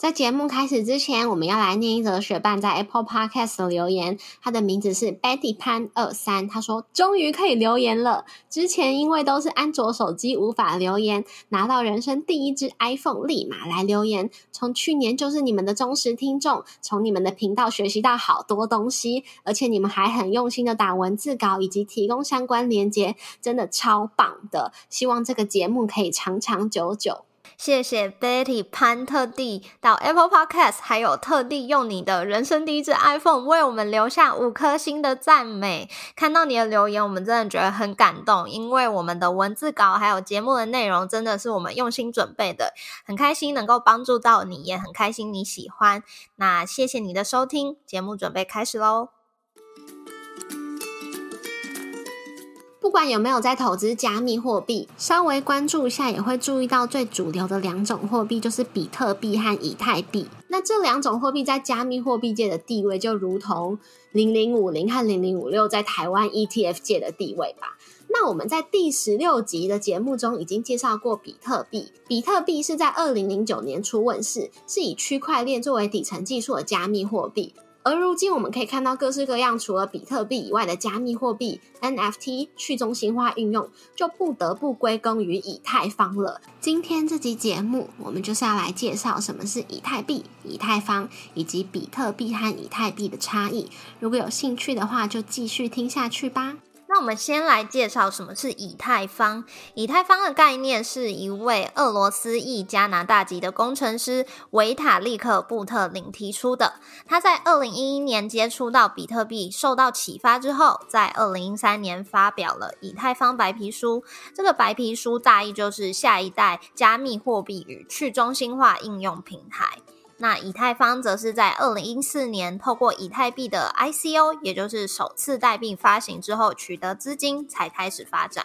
在节目开始之前，我们要来念一则学伴在 Apple Podcast 的留言。他的名字是 Betty 潘二三，他说：“终于可以留言了。之前因为都是安卓手机无法留言，拿到人生第一支 iPhone，立马来留言。从去年就是你们的忠实听众，从你们的频道学习到好多东西，而且你们还很用心的打文字稿以及提供相关连接，真的超棒的。希望这个节目可以长长久久。”谢谢 Betty 潘特地到 Apple Podcast，还有特地用你的人生第一支 iPhone 为我们留下五颗星的赞美。看到你的留言，我们真的觉得很感动，因为我们的文字稿还有节目的内容真的是我们用心准备的，很开心能够帮助到你，也很开心你喜欢。那谢谢你的收听，节目准备开始喽。不管有没有在投资加密货币，稍微关注一下也会注意到最主流的两种货币就是比特币和以太币。那这两种货币在加密货币界的地位，就如同零零五零和零零五六在台湾 ETF 界的地位吧。那我们在第十六集的节目中已经介绍过比特币。比特币是在二零零九年初问世，是以区块链作为底层技术的加密货币。而如今，我们可以看到各式各样除了比特币以外的加密货币 NFT 去中心化应用，就不得不归功于以太坊了。今天这集节目，我们就是要来介绍什么是以太币、以太坊，以及比特币和以太币的差异。如果有兴趣的话，就继续听下去吧。我们先来介绍什么是以太坊。以太坊的概念是一位俄罗斯裔加拿大籍的工程师维塔利克·布特林提出的。他在二零一一年接触到比特币，受到启发之后，在二零一三年发表了《以太坊白皮书》。这个白皮书大意就是下一代加密货币与去中心化应用平台。那以太坊则是在二零一四年透过以太币的 ICO，也就是首次代币发行之后，取得资金才开始发展。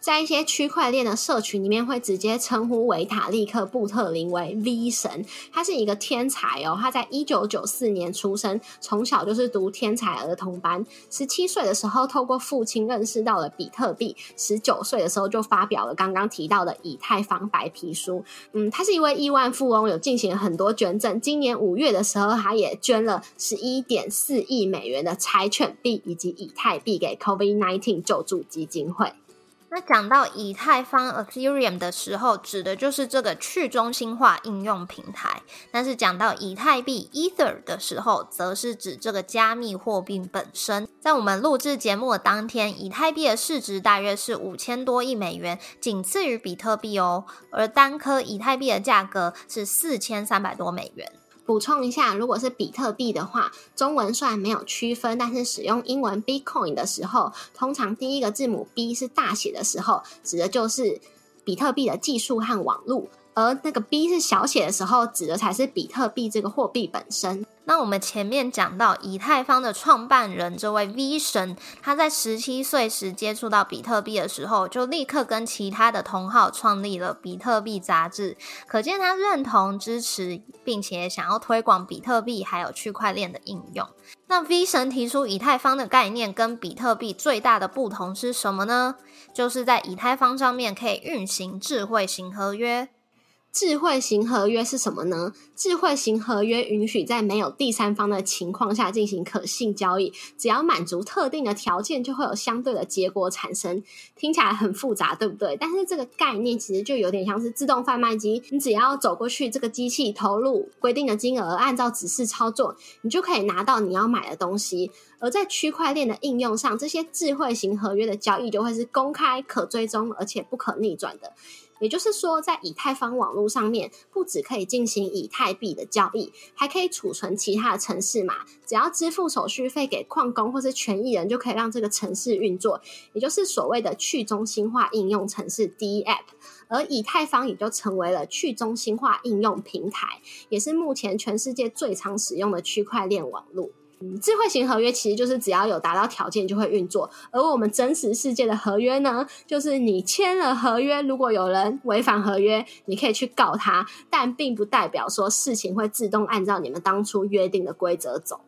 在一些区块链的社群里面，会直接称呼维塔利克·布特林为 V 神。他是一个天才哦，他在一九九四年出生，从小就是读天才儿童班。十七岁的时候，透过父亲认识到了比特币。十九岁的时候，就发表了刚刚提到的以太坊白皮书。嗯，他是一位亿万富翁，有进行很多捐赠。今年五月的时候，他也捐了十一点四亿美元的柴犬币以及以太币给 COVID nineteen 救助基金会。那讲到以太坊 （Ethereum） 的时候，指的就是这个去中心化应用平台；但是讲到以太币 （Ether） 的时候，则是指这个加密货币本身。在我们录制节目的当天，以太币的市值大约是五千多亿美元，仅次于比特币哦。而单颗以太币的价格是四千三百多美元。补充一下，如果是比特币的话，中文虽然没有区分，但是使用英文 Bitcoin 的时候，通常第一个字母 B 是大写的时候，指的就是比特币的技术和网络。而那个 B 是小写的时候，指的才是比特币这个货币本身。那我们前面讲到以太坊的创办人这位 V 神，他在十七岁时接触到比特币的时候，就立刻跟其他的同好创立了比特币杂志，可见他认同、支持，并且想要推广比特币还有区块链的应用。那 V 神提出以太坊的概念跟比特币最大的不同是什么呢？就是在以太坊上面可以运行智慧型合约。智慧型合约是什么呢？智慧型合约允许在没有第三方的情况下进行可信交易，只要满足特定的条件，就会有相对的结果产生。听起来很复杂，对不对？但是这个概念其实就有点像是自动贩卖机，你只要走过去，这个机器投入规定的金额，按照指示操作，你就可以拿到你要买的东西。而在区块链的应用上，这些智慧型合约的交易就会是公开、可追踪，而且不可逆转的。也就是说，在以太坊网络上面，不只可以进行以太币的交易，还可以储存其他的城市码。只要支付手续费给矿工或是权益人，就可以让这个城市运作。也就是所谓的去中心化应用城市 DApp。而以太坊也就成为了去中心化应用平台，也是目前全世界最常使用的区块链网络。智慧型合约其实就是只要有达到条件就会运作，而我们真实世界的合约呢，就是你签了合约，如果有人违反合约，你可以去告他，但并不代表说事情会自动按照你们当初约定的规则走。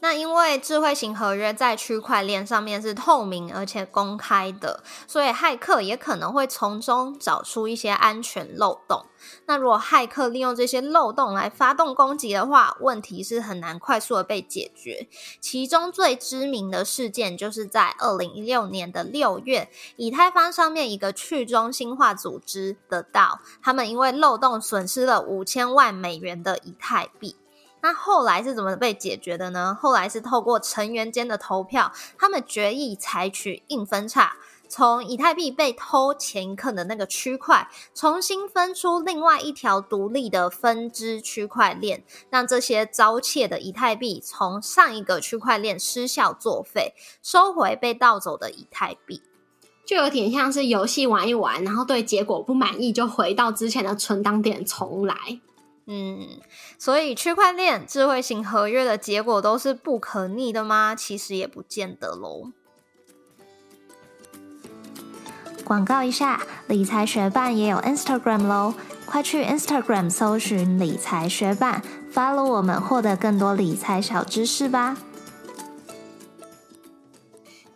那因为智慧型合约在区块链上面是透明而且公开的，所以骇客也可能会从中找出一些安全漏洞。那如果骇客利用这些漏洞来发动攻击的话，问题是很难快速的被解决。其中最知名的事件就是在二零一六年的六月，以太坊上面一个去中心化组织的到，他们因为漏洞损失了五千万美元的以太币。那后来是怎么被解决的呢？后来是透过成员间的投票，他们决议采取硬分叉，从以太币被偷前一刻的那个区块，重新分出另外一条独立的分支区块链，让这些遭窃的以太币从上一个区块链失效作废，收回被盗走的以太币，就有点像是游戏玩一玩，然后对结果不满意，就回到之前的存档点重来。嗯，所以区块链智慧型合约的结果都是不可逆的吗？其实也不见得喽。广告一下，理财学办也有 Instagram 喽，快去 Instagram 搜寻理财学办，follow 我们，获得更多理财小知识吧。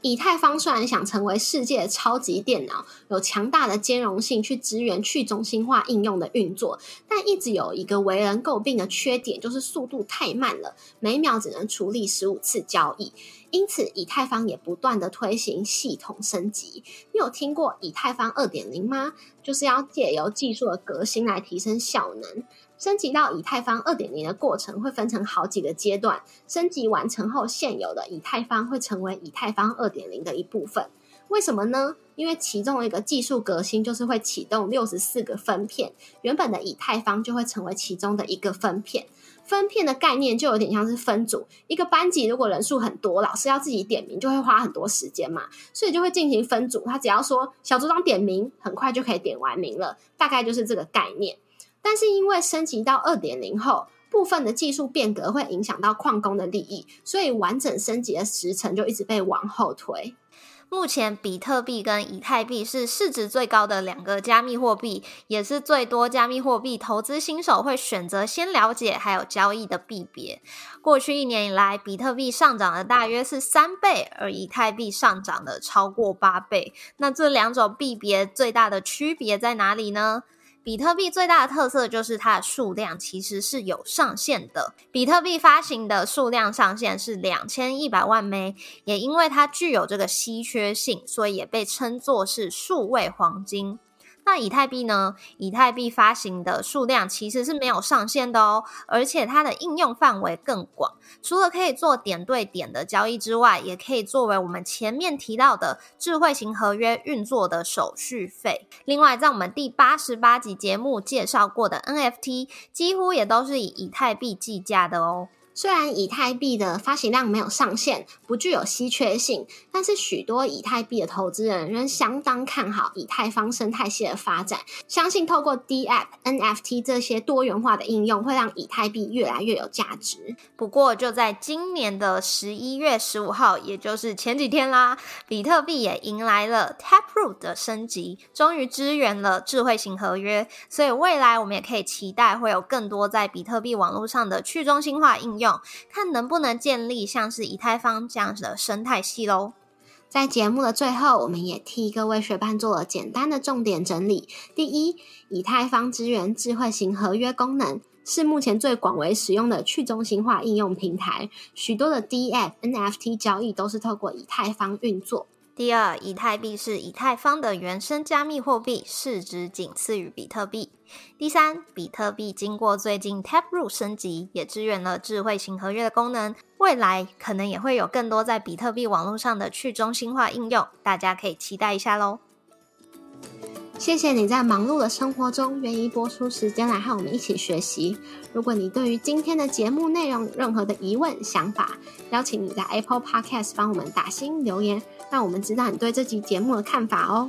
以太坊虽然想成为世界超级电脑，有强大的兼容性去支援去中心化应用的运作，但一直有一个为人诟病的缺点，就是速度太慢了，每秒只能处理十五次交易。因此，以太坊也不断的推行系统升级。你有听过以太坊二点零吗？就是要借由技术的革新来提升效能。升级到以太坊二点零的过程会分成好几个阶段，升级完成后，现有的以太坊会成为以太坊二点零的一部分。为什么呢？因为其中一个技术革新就是会启动六十四个分片，原本的以太坊就会成为其中的一个分片。分片的概念就有点像是分组，一个班级如果人数很多，老师要自己点名，就会花很多时间嘛，所以就会进行分组。他只要说小组长点名，很快就可以点完名了，大概就是这个概念。但是因为升级到二点零后，部分的技术变革会影响到矿工的利益，所以完整升级的时程就一直被往后推。目前，比特币跟以太币是市值最高的两个加密货币，也是最多加密货币投资新手会选择先了解还有交易的币别。过去一年以来，比特币上涨了大约是三倍，而以太币上涨了超过八倍。那这两种币别最大的区别在哪里呢？比特币最大的特色就是它的数量其实是有上限的。比特币发行的数量上限是两千一百万枚，也因为它具有这个稀缺性，所以也被称作是数位黄金。那以太币呢？以太币发行的数量其实是没有上限的哦，而且它的应用范围更广。除了可以做点对点的交易之外，也可以作为我们前面提到的智慧型合约运作的手续费。另外，在我们第八十八集节目介绍过的 NFT，几乎也都是以以太币计价的哦。虽然以太币的发行量没有上限，不具有稀缺性，但是许多以太币的投资人仍相当看好以太坊生态系的发展，相信透过 DApp、NFT 这些多元化的应用，会让以太币越来越有价值。不过，就在今年的十一月十五号，也就是前几天啦，比特币也迎来了 Taproot 的升级，终于支援了智慧型合约，所以未来我们也可以期待会有更多在比特币网络上的去中心化应用。用看能不能建立像是以太坊这样子的生态系喽。在节目的最后，我们也替各位学伴做了简单的重点整理。第一，以太坊支援智慧型合约功能，是目前最广为使用的去中心化应用平台。许多的 D F N F T 交易都是透过以太坊运作。第二，以太币是以太坊的原生加密货币，市值仅次于比特币。第三，比特币经过最近 Taproot 升级，也支援了智慧型合约的功能，未来可能也会有更多在比特币网络上的去中心化应用，大家可以期待一下喽。谢谢你在忙碌的生活中愿意播出时间来和我们一起学习。如果你对于今天的节目内容有任何的疑问、想法，邀请你在 Apple Podcast 帮我们打新留言，让我们知道你对这集节目的看法哦。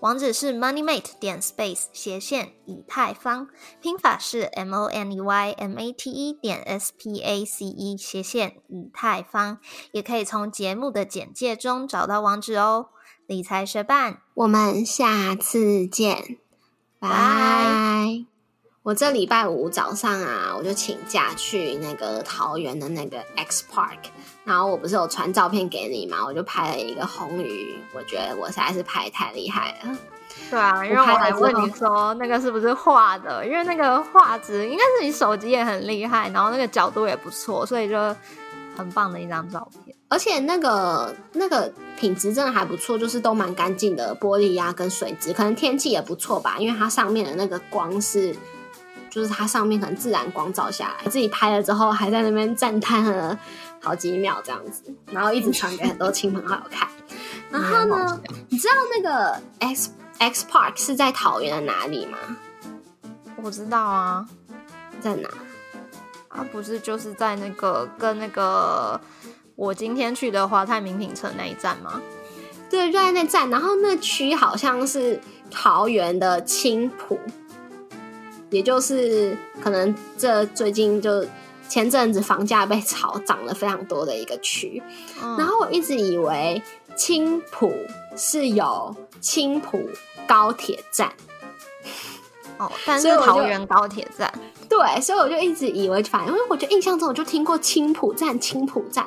网址是 moneymate 点 space 斜线以太坊，拼法是 m o n e y m a t e 点 s p a c e 斜线以太坊，也可以从节目的简介中找到网址哦。理财学伴，我们下次见，拜。我这礼拜五早上啊，我就请假去那个桃园的那个 X Park，然后我不是有传照片给你嘛，我就拍了一个红鱼，我觉得我实在是拍太厉害了。对啊，因为我还问你说那个是不是画的，因为那个画质应该是你手机也很厉害，然后那个角度也不错，所以就很棒的一张照片。而且那个那个品质真的还不错，就是都蛮干净的玻璃呀跟水质，可能天气也不错吧，因为它上面的那个光是。就是它上面可能自然光照下来，自己拍了之后还在那边赞叹了好几秒这样子，然后一直传给很多亲朋好友看。然后呢，你知道那个 X X Park 是在桃园的哪里吗？我知道啊，在哪？啊，不是就是在那个跟那个我今天去的华泰名品城那一站吗？对，就在那站。然后那区好像是桃园的青浦。也就是可能这最近就前阵子房价被炒涨了非常多的一个区，然后我一直以为青浦是有青浦高铁站，哦，但是桃园高铁站，对，所以我就一直以为，反正因为我就印象中我就听过青浦站，青浦站，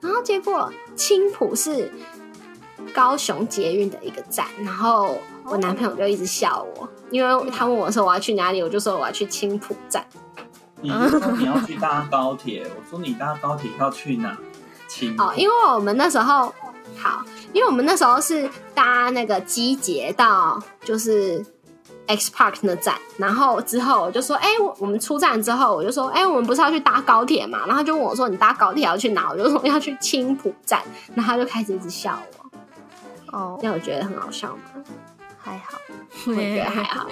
然后结果青浦是高雄捷运的一个站，然后我男朋友就一直笑我。因为他问我说我要去哪里，我就说我要去青浦站。你说你要去搭高铁，我说你搭高铁要去哪？青哦，因为我们那时候好，因为我们那时候是搭那个机捷到就是 X Park 那站，然后之后我就说，哎，我们出站之后，我就说，哎，我们不是要去搭高铁嘛？然后就问我说，你搭高铁要去哪？我就说要去青浦站，然后他就开始一直笑我。哦，那我觉得很好笑吗？还好，我觉得还好。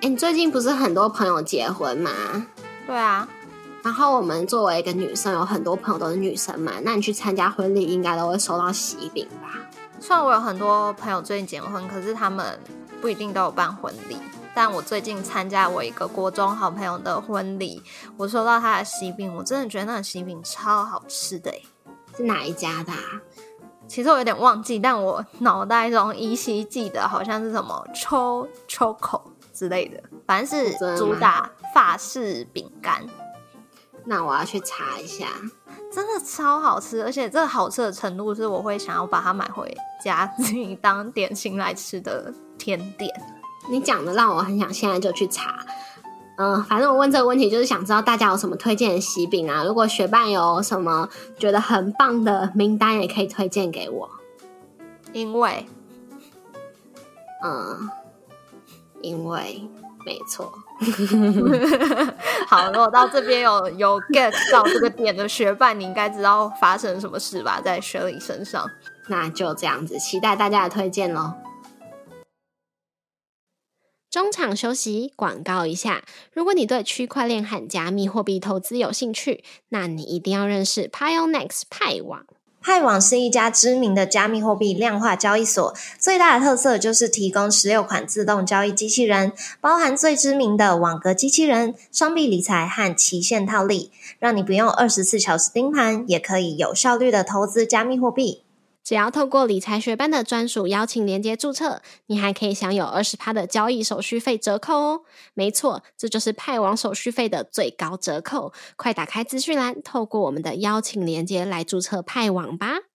哎，你最近不是很多朋友结婚吗？对啊。然后我们作为一个女生，有很多朋友都是女生嘛，那你去参加婚礼，应该都会收到喜饼吧？虽然我有很多朋友最近结婚，可是他们不一定都有办婚礼。但我最近参加我一个国中好朋友的婚礼，我收到他的喜饼，我真的觉得那个喜饼超好吃的。是哪一家的？其实我有点忘记，但我脑袋中依稀记得好像是什么抽抽口之类的，反正是主打法式饼干。那我要去查一下，真的超好吃，而且这个好吃的程度是我会想要把它买回家自己当点心来吃的甜点。你讲的让我很想现在就去查。嗯，反正我问这个问题就是想知道大家有什么推荐的喜饼啊？如果学伴有什么觉得很棒的名单，也可以推荐给我。因为，嗯，因为没错。好，如果到这边有有 get 到这个点的学伴，你应该知道发生什么事吧？在雪莉身上，那就这样子，期待大家的推荐喽。中场休息，广告一下。如果你对区块链和加密货币投资有兴趣，那你一定要认识 Pionex 派网。派网是一家知名的加密货币量化交易所，最大的特色就是提供十六款自动交易机器人，包含最知名的网格机器人、双币理财和期限套利，让你不用二十四小时盯盘，也可以有效率的投资加密货币。只要透过理财学班的专属邀请连接注册，你还可以享有二十趴的交易手续费折扣哦！没错，这就是派网手续费的最高折扣。快打开资讯栏，透过我们的邀请连接来注册派网吧。